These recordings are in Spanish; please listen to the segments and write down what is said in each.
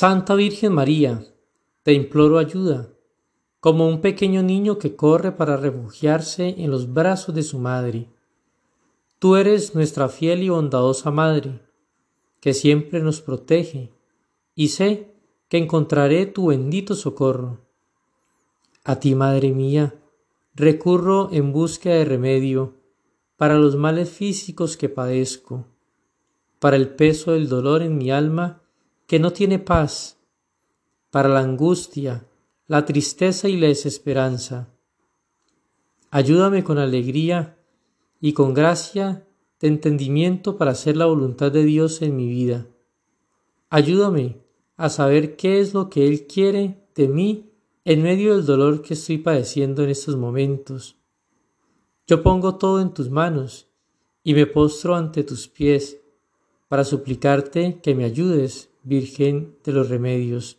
Santa Virgen María, te imploro ayuda, como un pequeño niño que corre para refugiarse en los brazos de su madre. Tú eres nuestra fiel y bondadosa madre, que siempre nos protege, y sé que encontraré tu bendito socorro. A ti, Madre mía, recurro en búsqueda de remedio para los males físicos que padezco, para el peso del dolor en mi alma que no tiene paz, para la angustia, la tristeza y la desesperanza. Ayúdame con alegría y con gracia de entendimiento para hacer la voluntad de Dios en mi vida. Ayúdame a saber qué es lo que Él quiere de mí en medio del dolor que estoy padeciendo en estos momentos. Yo pongo todo en tus manos y me postro ante tus pies para suplicarte que me ayudes Virgen de los Remedios.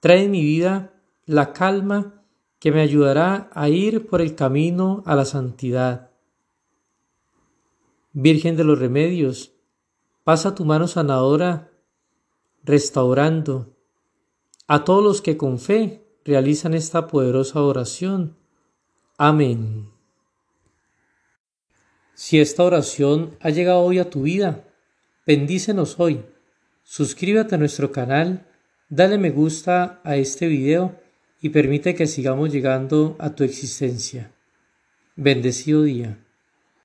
Trae en mi vida la calma que me ayudará a ir por el camino a la santidad. Virgen de los Remedios, pasa tu mano sanadora restaurando a todos los que con fe realizan esta poderosa oración. Amén. Si esta oración ha llegado hoy a tu vida, bendícenos hoy Suscríbete a nuestro canal, dale me gusta a este video y permite que sigamos llegando a tu existencia. Bendecido día.